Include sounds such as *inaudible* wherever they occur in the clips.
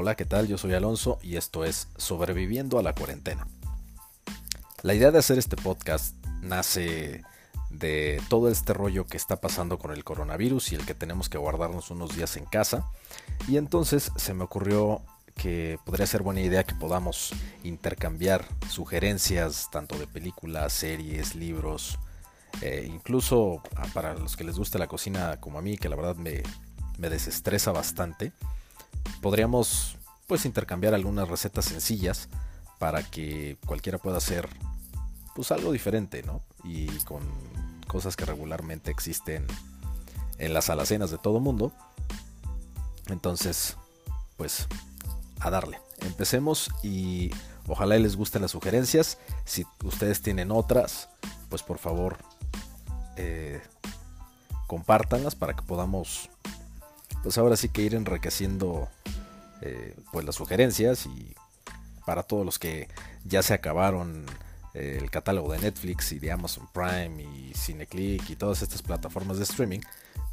Hola, ¿qué tal? Yo soy Alonso y esto es Sobreviviendo a la cuarentena. La idea de hacer este podcast nace de todo este rollo que está pasando con el coronavirus y el que tenemos que guardarnos unos días en casa. Y entonces se me ocurrió que podría ser buena idea que podamos intercambiar sugerencias tanto de películas, series, libros, eh, incluso ah, para los que les guste la cocina como a mí, que la verdad me, me desestresa bastante, podríamos pues intercambiar algunas recetas sencillas para que cualquiera pueda hacer pues algo diferente, ¿no? Y con cosas que regularmente existen en las alacenas de todo mundo. Entonces, pues a darle. Empecemos y ojalá les gusten las sugerencias. Si ustedes tienen otras, pues por favor eh, compártanlas para que podamos, pues ahora sí que ir enriqueciendo eh, pues las sugerencias y para todos los que ya se acabaron eh, el catálogo de Netflix y de Amazon Prime y Cineclick y todas estas plataformas de streaming,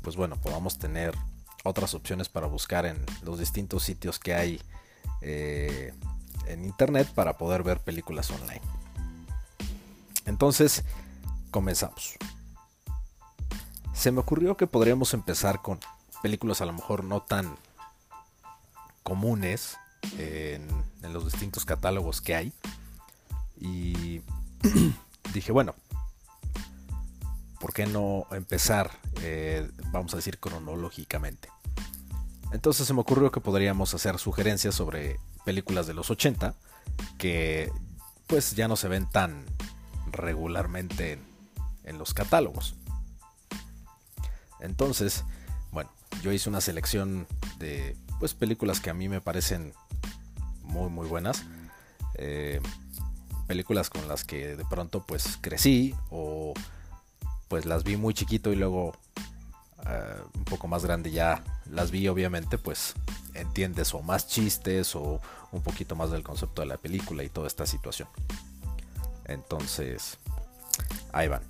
pues bueno, podamos tener otras opciones para buscar en los distintos sitios que hay eh, en internet para poder ver películas online. Entonces, comenzamos. Se me ocurrió que podríamos empezar con películas a lo mejor no tan comunes en, los distintos catálogos que hay. Y *clears throat* dije, bueno, ¿por qué no empezar, eh, vamos a decir, cronológicamente? Entonces se me ocurrió que podríamos hacer sugerencias sobre películas de los 80 que pues ya no se ven tan regularmente en, los catálogos. Entonces, bueno, yo hice una selección de pues películas que a mí me parecen muy muy buenas. Eh, películas con las que de pronto pues crecí o pues las vi muy chiquito y luego eh, un poco más grande ya las vi obviamente pues entiendes o más chistes o un poquito más del concepto de la película y toda esta situación. Entonces, ahí van.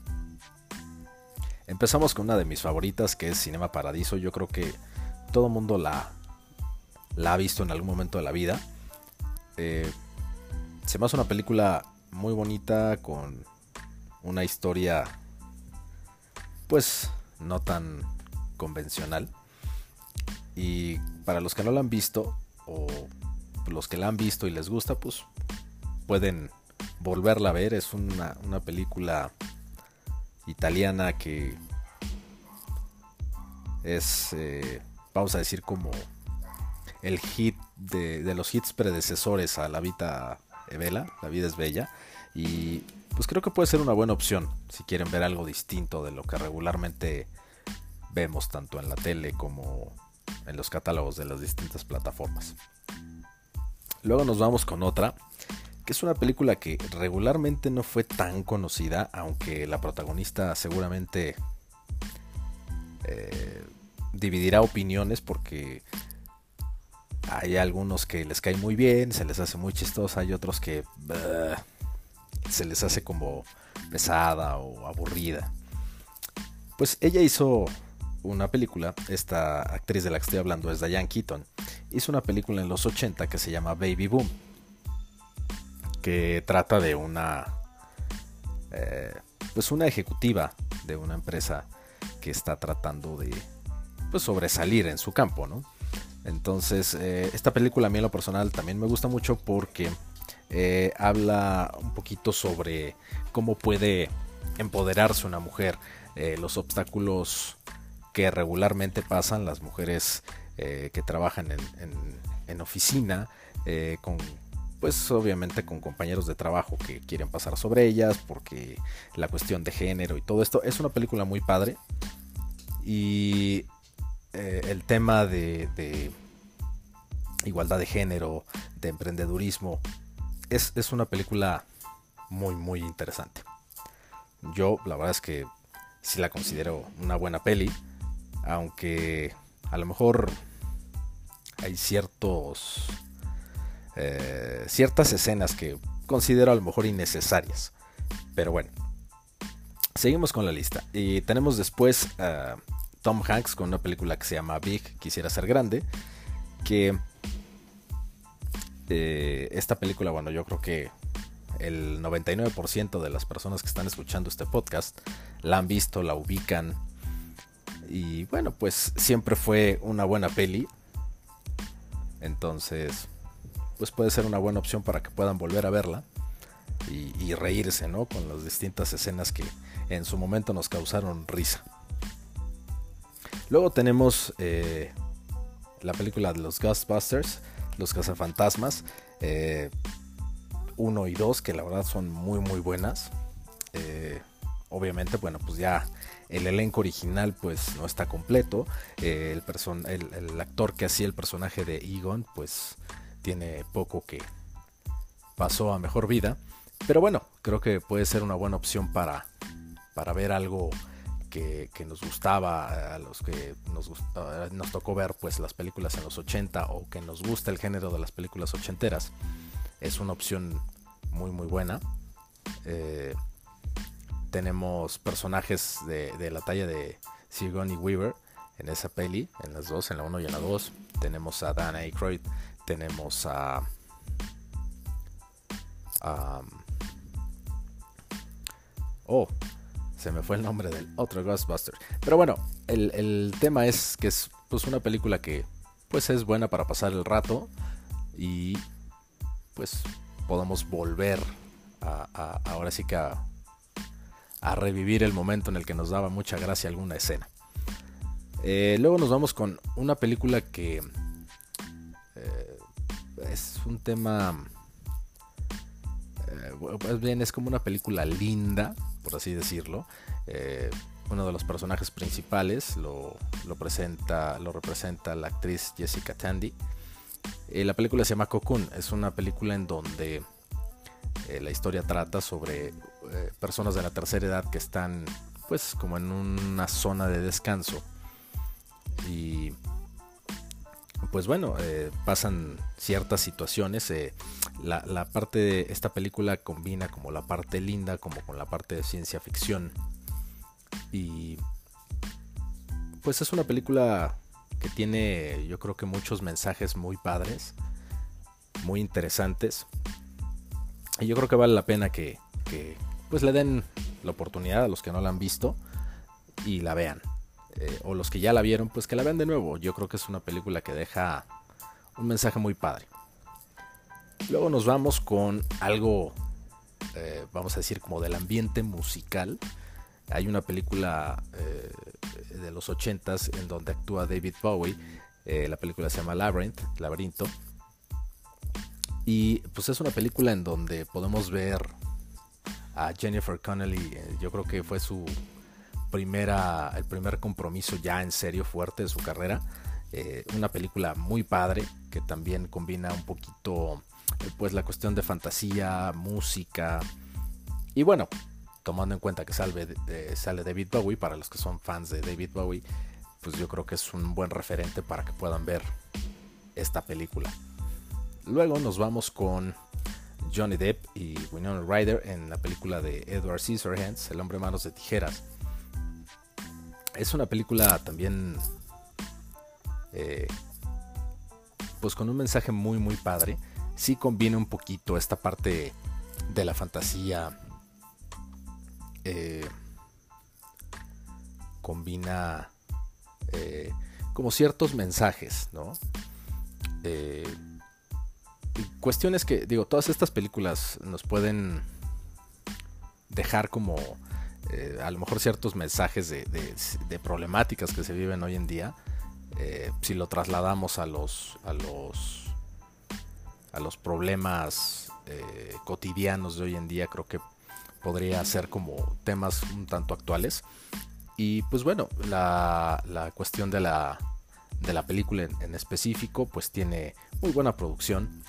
Empezamos con una de mis favoritas que es Cinema Paradiso. Yo creo que todo mundo la, la ha visto en algún momento de la vida. Eh, se me hace una película muy bonita con una historia pues no tan convencional. Y para los que no la han visto, o los que la han visto y les gusta, pues pueden volverla a ver. Es una, película italiana que es, eh, vamos a decir, como el hit de, los hits predecesores a La Vita Evela, La Vida es Bella. Y pues creo que puede ser una buena opción si quieren ver algo distinto de lo que regularmente vemos tanto en la tele como en los catálogos de las distintas plataformas. Luego nos vamos con otra, que es una película que regularmente no fue tan conocida, aunque la protagonista seguramente eh, dividirá opiniones porque hay algunos que les cae muy bien, se les hace muy chistosa, hay otros que se les hace como pesada o aburrida. Pues ella hizo una película, esta actriz de la que estoy hablando es Diane Keaton, hizo una película en los 80 que se llama Baby Boom, que trata de una, eh, pues una ejecutiva de una empresa que está tratando de pues sobresalir en su campo, ¿no? Entonces, eh, esta película a mí en lo personal también me gusta mucho porque eh, habla un poquito sobre cómo puede empoderarse una mujer, los obstáculos que regularmente pasan las mujeres eh, que trabajan en, oficina, eh, con pues obviamente con compañeros de trabajo que quieren pasar sobre ellas, porque la cuestión de género y todo esto es una película muy padre. Y eh, el tema de, igualdad de género, de emprendedurismo, es, es una película muy, muy interesante. Yo la verdad es que sí la considero una buena peli aunque a lo mejor hay ciertos eh, ciertas escenas que considero a lo mejor innecesarias pero bueno seguimos con la lista y tenemos después a Tom Hanks con una película que se llama Big quisiera ser grande que Eh, esta película, bueno, yo creo que el 99% de las personas que están escuchando este podcast la han visto, la ubican. Y bueno, pues siempre fue una buena peli. Entonces, pues puede ser una buena opción para que puedan volver a verla y, reírse, ¿no? Con las distintas escenas que en su momento nos causaron risa. Luego tenemos eh, la película de los Ghostbusters, los cazafantasmas. Eh, 1 y 2, que la verdad son muy muy buenas. Eh, obviamente, bueno, pues ya el elenco original pues no está completo. Eh, el, el, actor que hacía el personaje de Egon pues tiene poco que pasó a mejor vida. Pero bueno, creo que puede ser una buena opción para, para ver algo que, nos gustaba, a los que nos, nos tocó ver pues las películas en los 80 o que nos gusta el género de las películas ochenteras es una opción muy muy buena. Eh, tenemos personajes de, la talla de Sigourney Weaver en esa peli, en las dos, en la 1 y en la 2. Tenemos a Dan Aykroyd, tenemos a, oh, se me fue el nombre del otro Ghostbuster. Pero bueno, el, el, tema es que es pues una película que pues es buena para pasar el rato y pues podamos volver a, ahora sí que a, revivir el momento en el que nos daba mucha gracia alguna escena. Eh, luego nos vamos con una película que eh, es un tema, eh, bien es como una película linda, por así decirlo. uno de los personajes principales lo, lo, presenta, lo representa la actriz Jessica Tandy. Eh, la película se llama Cocoon, es una película en donde eh, la historia trata sobre eh, personas de la tercera edad que están pues como en una zona de descanso pues bueno, pasan ciertas situaciones. La, la, parte de esta película combina como la parte linda como con la parte de ciencia ficción. Y pues es una película que tiene yo creo que muchos mensajes muy padres, muy interesantes. Y yo creo que vale la pena que, pues le den la oportunidad a los que no la han visto y la vean. Eh, o los que ya la vieron, pues que la vean de nuevo. Yo creo que es una película que deja un mensaje muy padre. Luego nos vamos con algo, eh, vamos a decir, como del ambiente musical. Hay una película eh, de los 80s en donde actúa David Bowie. La película se llama Labyrinth, Laberinto. Y pues es una película en donde podemos ver a Jennifer Connelly. Yo creo que fue su primera, el primer compromiso ya en serio fuerte de su carrera. Eh, una película muy padre que también combina un poquito pues la cuestión de fantasía, música y bueno, tomando en cuenta que sale, sale David Bowie, para los que son fans de David Bowie, pues yo creo que es un buen referente para que puedan ver esta película. Luego nos vamos con Johnny Depp y Winona Ryder en la película de Edward Scissorhands, El hombre manos de tijeras. Es una película también eh, pues con un mensaje muy muy padre. Sí combina un poquito esta parte de la fantasía eh, combina eh, como ciertos mensajes, ¿no? Eh, cuestiones que, digo, todas estas películas nos pueden dejar como a lo mejor ciertos mensajes de, problemáticas que se viven hoy en día. si lo trasladamos a los, a los, a los problemas cotidianos de hoy en día, creo que podría ser como temas un tanto actuales. Y pues bueno, la, cuestión de la, de la película en, específico pues tiene muy buena producción.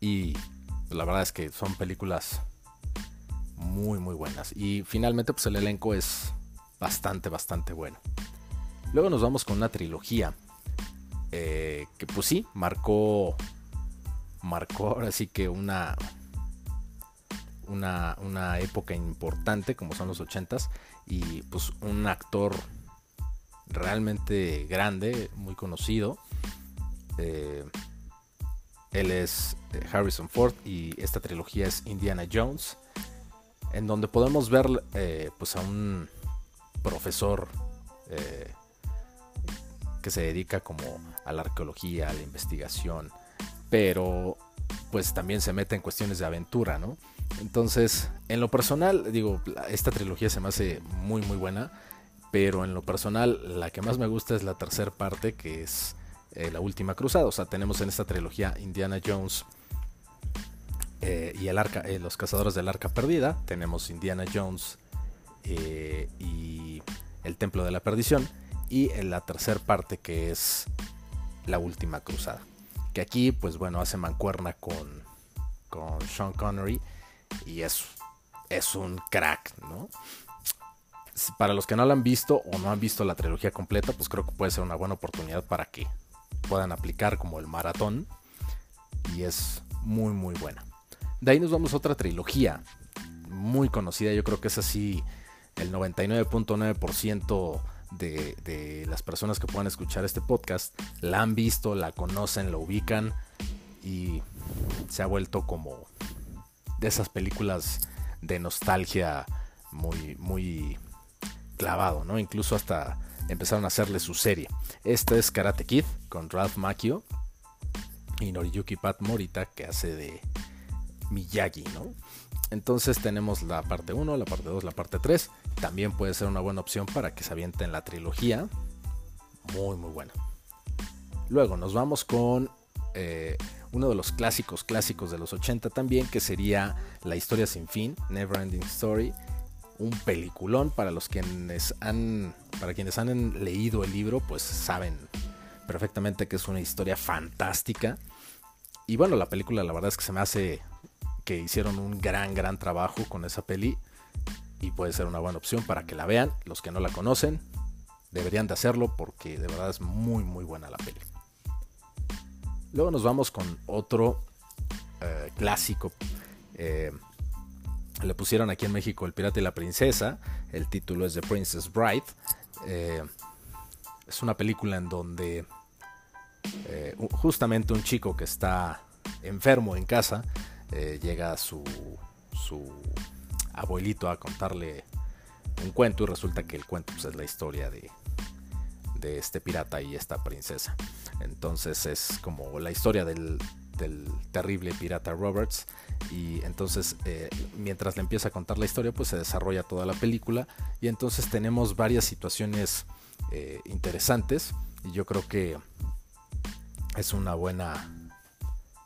Y la verdad es que son películas muy muy buenas. Y finalmente pues el elenco es bastante bastante bueno. Luego nos vamos con una trilogía. Eh, que pues sí, marcó. Marcó ahora sí que una, una, época importante como son los 80s y pues un actor realmente grande, muy conocido. Eh, él es eh, Harrison Ford y esta trilogía es Indiana Jones, en donde podemos ver eh, pues a un profesor eh, que se dedica como a la arqueología, a la investigación, pero pues también se mete en cuestiones de aventura, ¿no? Entonces, en lo personal, digo, esta trilogía se me hace muy muy buena, pero en lo personal la que más me gusta es la tercera parte, que es eh, la última cruzada. O sea, tenemos en esta trilogía Indiana Jones eh, y el arca, eh, los cazadores del arca perdida. Tenemos Indiana Jones y el templo de la perdición. Y en la tercera parte que es la última cruzada. Que aquí, pues bueno, hace mancuerna con, con Sean Connery. Y es, es un crack, ¿no? Para los que no la han visto o no han visto la trilogía completa, pues creo que puede ser una buena oportunidad para que puedan aplicar como el maratón. Y es muy muy buena. De ahí nos vamos a otra trilogía muy conocida. Yo creo que es así el 99.9% de, de las personas que puedan escuchar este podcast la han visto, la conocen, la ubican y se ha vuelto como de esas películas de nostalgia muy, muy clavado, ¿no? Incluso hasta empezaron a hacerle su serie. Esta es Karate Kid con Ralph Macchio y Noriyuki Pat Morita que hace de Miyagi, ¿no? Entonces tenemos la parte 1, la parte 2, la parte 3. También puede ser una buena opción para que se avienten la trilogía. Muy, muy buena. Luego nos vamos con eh, uno de los clásicos clásicos de los 80 también, que sería La historia sin fin, Never Ending Story un peliculón para los quienes han para quienes han leído el libro pues saben perfectamente que es una historia fantástica y bueno la película la verdad es que se me hace que hicieron un gran gran trabajo con esa peli y puede ser una buena opción para que la vean los que no la conocen deberían de hacerlo porque de verdad es muy muy buena la peli luego nos vamos con otro eh, clásico eh, le pusieron aquí en México El Pirata y la Princesa. El título es The Princess Bride. Eh, es una película en donde justamente un chico que está enfermo en casa eh, llega su, su abuelito a contarle un cuento y resulta que el cuento pues, es la historia de, de este pirata y esta princesa. Entonces es como la historia del, del terrible pirata Roberts y entonces eh, mientras le empieza a contar la historia pues se desarrolla toda la película y entonces tenemos varias situaciones eh, interesantes y yo creo que es una buena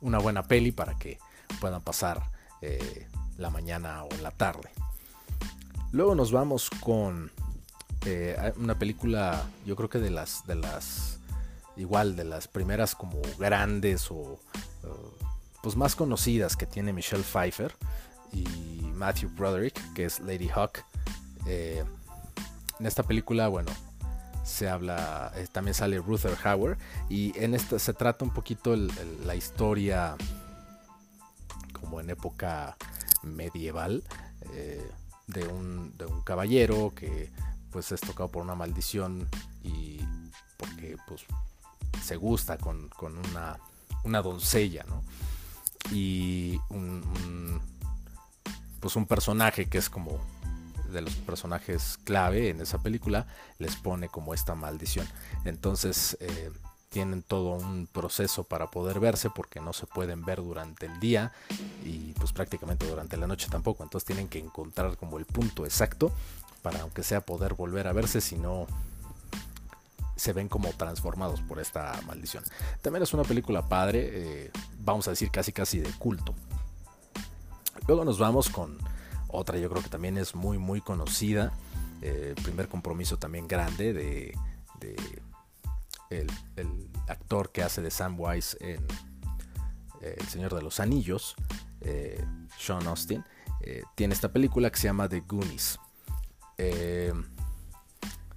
una buena peli para que puedan pasar eh, la mañana o la tarde luego nos vamos con una película yo creo que de las de las igual de las primeras como grandes o pues más conocidas que tiene Michelle Pfeiffer y Matthew Broderick, que es Lady Hawk. Eh, en esta película, bueno, se habla, eh, también sale Ruther Hauer y en esta se trata un poquito la historia como en época medieval eh, de, un, de, un, caballero que pues es tocado por una maldición y porque pues se gusta con, con una una doncella, ¿no? Y un, pues un personaje que es como de los personajes clave en esa película les pone como esta maldición. Entonces eh, tienen todo un proceso para poder verse porque no se pueden ver durante el día y pues prácticamente durante la noche tampoco. Entonces tienen que encontrar como el punto exacto para aunque sea poder volver a verse, si no se ven como transformados por esta maldición. También es una película padre, eh, vamos a decir casi casi de culto. Luego nos vamos con otra, yo creo que también es muy muy conocida. Eh, primer compromiso también grande de, el, actor que hace de Samwise en eh, El Señor de los Anillos, Sean Austin. tiene esta película que se llama The Goonies.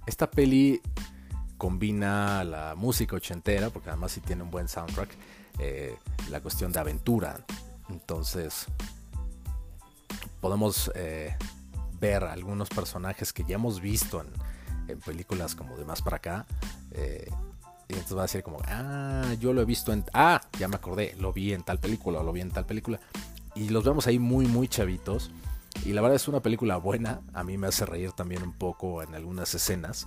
esta peli combina la música ochentera, porque además sí tiene un buen soundtrack, eh, la cuestión de aventura. Entonces, podemos eh, ver algunos personajes que ya hemos visto en, películas como de más para acá. Y entonces va a decir como, ah, yo lo he visto en... Ah, ya me acordé, lo vi en tal película o lo vi en tal película. Y los vemos ahí muy, muy chavitos. Y la verdad es una película buena. A mí me hace reír también un poco en algunas escenas.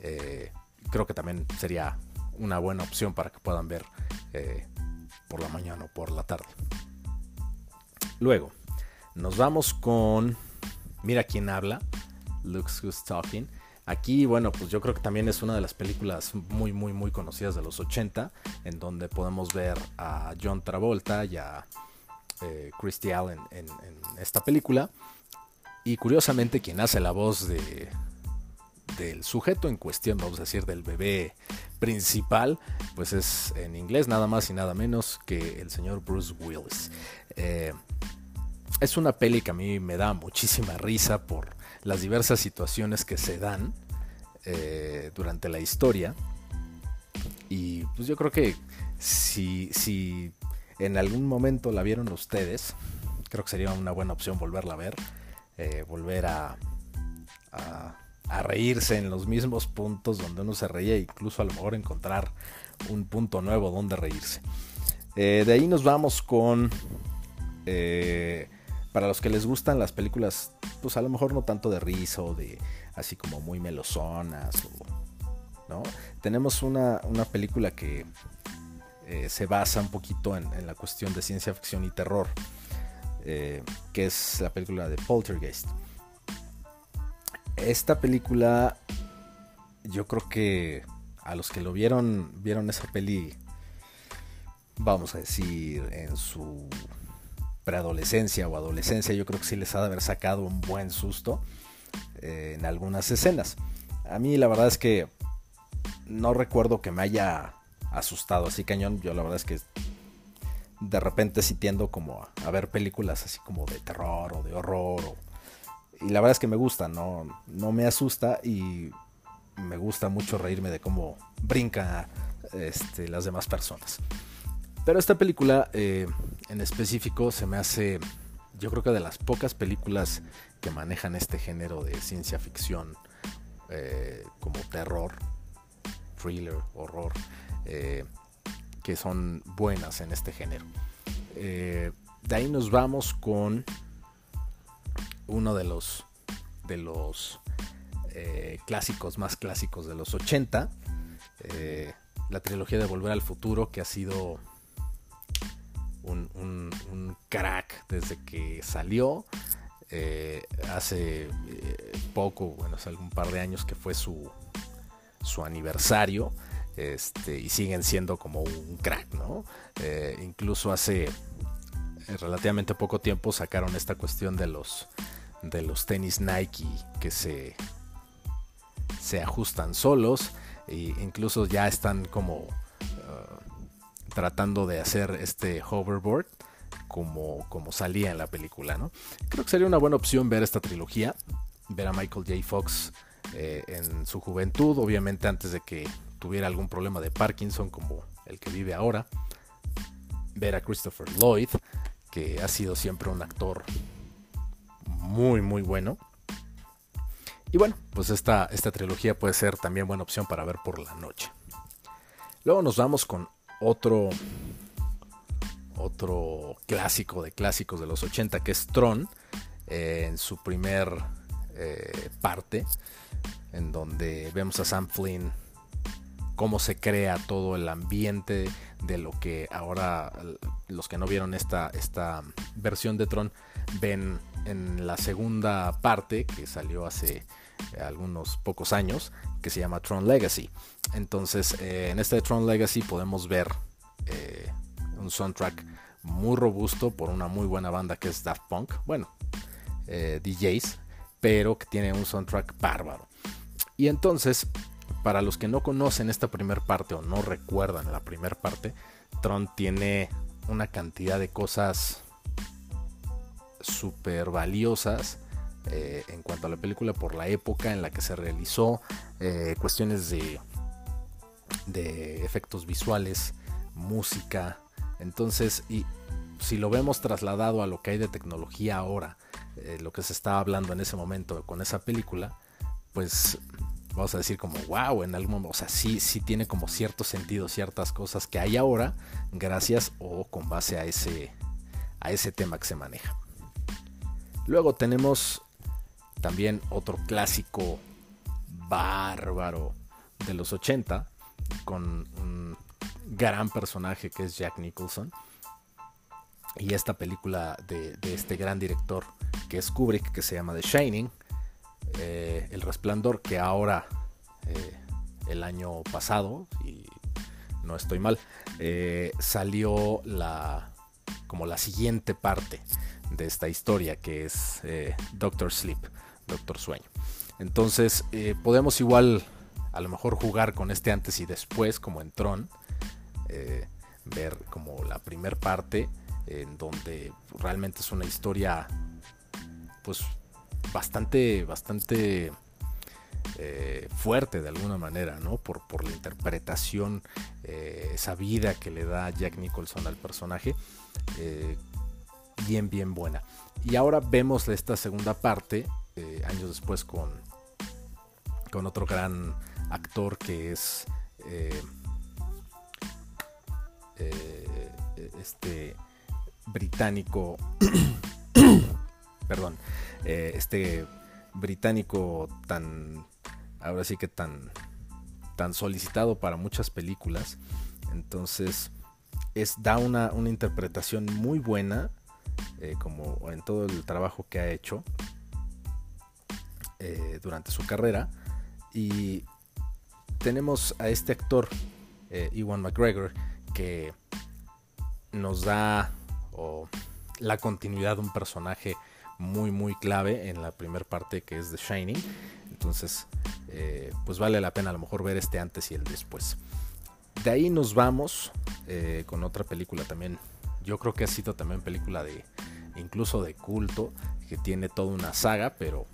Eh, creo que también sería una buena opción para que puedan ver eh, por la mañana o por la tarde. Luego, nos vamos con Mira quién habla. Looks Who's Talking. Aquí, bueno, pues yo creo que también es una de las películas muy, muy, muy conocidas de los 80, en donde podemos ver a John Travolta y a eh, Christy Allen en, esta película. Y curiosamente, quien hace la voz de, del sujeto en cuestión, vamos a decir, del bebé principal, pues es en inglés nada más y nada menos que el señor Bruce Willis. Eh, es una peli que a mí me da muchísima risa por las diversas situaciones que se dan eh, durante la historia. Y pues yo creo que si, si en algún momento la vieron ustedes, creo que sería una buena opción volverla a ver, eh, volver a, a, reírse en los mismos puntos donde uno se reía, incluso a lo mejor encontrar un punto nuevo donde reírse. Eh, de ahí nos vamos con para los que les gustan las películas, pues a lo mejor no tanto de risa o de así como muy melosonas, ¿no? Tenemos una, película que eh, se basa un poquito en, la cuestión de ciencia ficción y terror, eh, que es la película de Poltergeist. Esta película, yo creo que a los que lo vieron, vieron esa peli, vamos a decir, en su preadolescencia o adolescencia, yo creo que sí les ha de haber sacado un buen susto eh, en algunas escenas. A mí la verdad es que no recuerdo que me haya asustado así cañón. Yo la verdad es que de repente sí tiendo como a, ver películas así como de terror o de horror. y la verdad es que me gusta, no, no me asusta y me gusta mucho reírme de cómo brincan este, las demás personas. Pero esta película eh, en específico se me hace, yo creo que de las pocas películas que manejan este género de ciencia ficción eh, como terror, thriller, horror, eh, que son buenas en este género. de ahí nos vamos con uno de los de los clásicos más clásicos de los 80, la trilogía de Volver al Futuro, que ha sido un, crack desde que salió. Eh, hace eh, poco, bueno, hace algún par de años que fue su, su aniversario. Este, y siguen siendo como un crack, ¿no? Eh, incluso hace relativamente poco tiempo sacaron esta cuestión de los de los tenis Nike que se se ajustan solos e incluso ya están como tratando de hacer este hoverboard como, como salía en la película, ¿no? Creo que sería una buena opción ver esta trilogía, ver a Michael J. Fox eh, en su juventud, obviamente antes de que tuviera algún problema de Parkinson como el que vive ahora, ver a Christopher Lloyd, que ha sido siempre un actor muy, muy bueno. Y bueno, pues esta, esta trilogía puede ser también buena opción para ver por la noche. Luego nos vamos con otro, otro clásico de clásicos de los 80 que es Tron, eh, en su primer eh, parte, en donde vemos a Sam Flynn cómo se crea todo el ambiente de lo que ahora los que no vieron esta, esta versión de Tron ven en la segunda parte que salió hace algunos pocos años que se llama Tron Legacy. Entonces, eh, en este Tron Legacy podemos ver eh, un soundtrack muy robusto por una muy buena banda que es Daft Punk. Bueno, eh, DJs, pero que tiene un soundtrack bárbaro. Y entonces, para los que no conocen esta primera parte o no recuerdan la primera parte, Tron tiene una cantidad de cosas súper valiosas eh, en cuanto a la película por la época en la que se realizó, eh, cuestiones de, de efectos visuales, música. Entonces, y si lo vemos trasladado a lo que hay de tecnología ahora, eh, lo que se estaba hablando en ese momento con esa película, pues vamos a decir como, wow, en algún momento, o sea, sí, sí tiene como cierto sentido ciertas cosas que hay ahora, gracias o con base a ese, a ese tema que se maneja. Luego tenemos también otro clásico bárbaro de los 80 con un gran personaje que es Jack Nicholson. Y esta película de, este gran director que es Kubrick, que se llama The Shining, eh, El Resplandor, que ahora, eh, el año pasado, y no estoy mal, eh, salió la, como la siguiente parte de esta historia, que es Doctor Sleep, Doctor Sueño. Entonces, podemos igual a lo mejor jugar con este antes y después, como en Tron, eh, ver como la primer parte, en donde realmente es una historia, pues bastante, bastante eh, fuerte de alguna manera, ¿no? Por, por la interpretación, eh, esa vida que le da Jack Nicholson al personaje, bien, bien buena. Y ahora vemos esta segunda parte, años después, con, con otro gran actor que es eh, eh, este británico, *coughs* perdón, eh, este británico tan, ahora sí que tan, tan solicitado para muchas películas. Entonces, es, da una, una interpretación muy buena, como en todo el trabajo que ha hecho durante su carrera. Y tenemos a este actor, eh, Ewan McGregor, que nos da la continuidad de un personaje muy muy clave en la primera parte que es The Shining. Entonces, eh, pues vale la pena a lo mejor ver este antes y el después. De ahí nos vamos eh, con otra película también. Yo creo que ha sido también película de incluso de culto, que tiene toda una saga, pero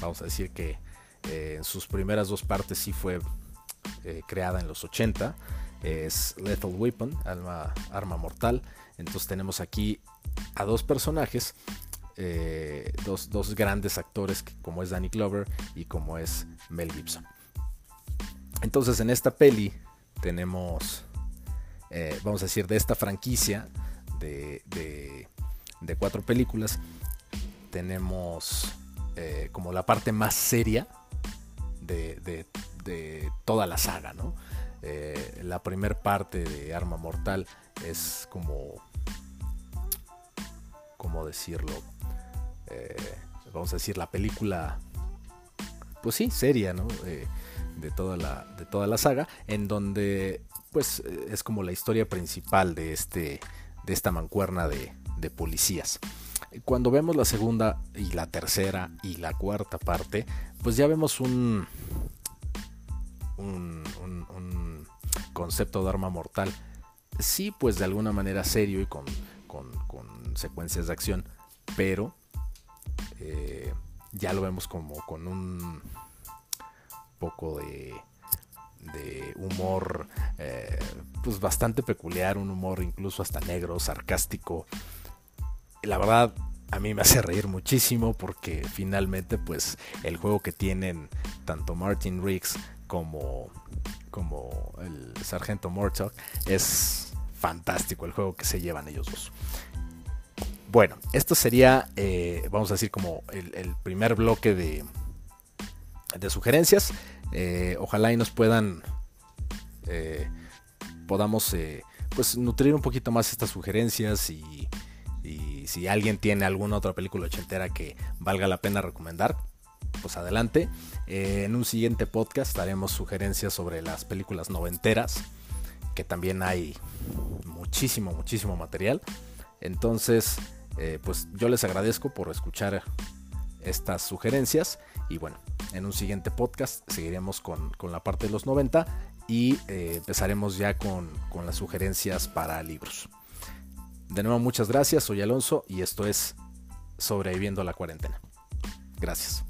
vamos a decir que en sus primeras dos partes sí fue eh, creada en los 80. Es Lethal Weapon, arma mortal. Entonces tenemos aquí a dos personajes, eh, dos, grandes actores como es Danny Glover y como es Mel Gibson. Entonces en esta peli tenemos, eh, vamos a decir, de esta franquicia de, cuatro películas, tenemos como la parte más seria de, toda la saga. Eh, la primer parte de Arma Mortal es como, ¿cómo decirlo? Eh, vamos a decir la película, pues sí, seria. Eh, de, toda la, de toda la saga, en donde pues es como la historia principal de, este, de esta mancuerna de policías. Cuando vemos la segunda y la tercera y la cuarta parte, pues ya vemos un, un, concepto de arma mortal, sí, pues de alguna manera serio y con, secuencias de acción, pero eh, ya lo vemos como con un poco de, de humor eh, pues bastante peculiar, un humor incluso hasta negro, sarcástico. La verdad, a mí me hace reír muchísimo porque finalmente pues el juego que tienen tanto Martin Riggs como, como el sargento Murtaugh, es fantástico el juego que se llevan ellos dos. Bueno, esto sería, eh, vamos a decir, como el, primer bloque de, de sugerencias. Eh, ojalá y nos puedan, eh, podamos pues nutrir un poquito más estas sugerencias y, y si alguien tiene alguna otra película ochentera que valga la pena recomendar, pues adelante. Eh, en un siguiente podcast daremos sugerencias sobre las películas noventeras, que también hay muchísimo, muchísimo material. Entonces, eh, pues yo les agradezco por escuchar estas sugerencias y bueno, en un siguiente podcast seguiremos con, la parte de los 90 y eh, empezaremos ya con, con las sugerencias para libros. De nuevo, muchas gracias, soy Alonso y esto es Sobreviviendo a la cuarentena. Gracias.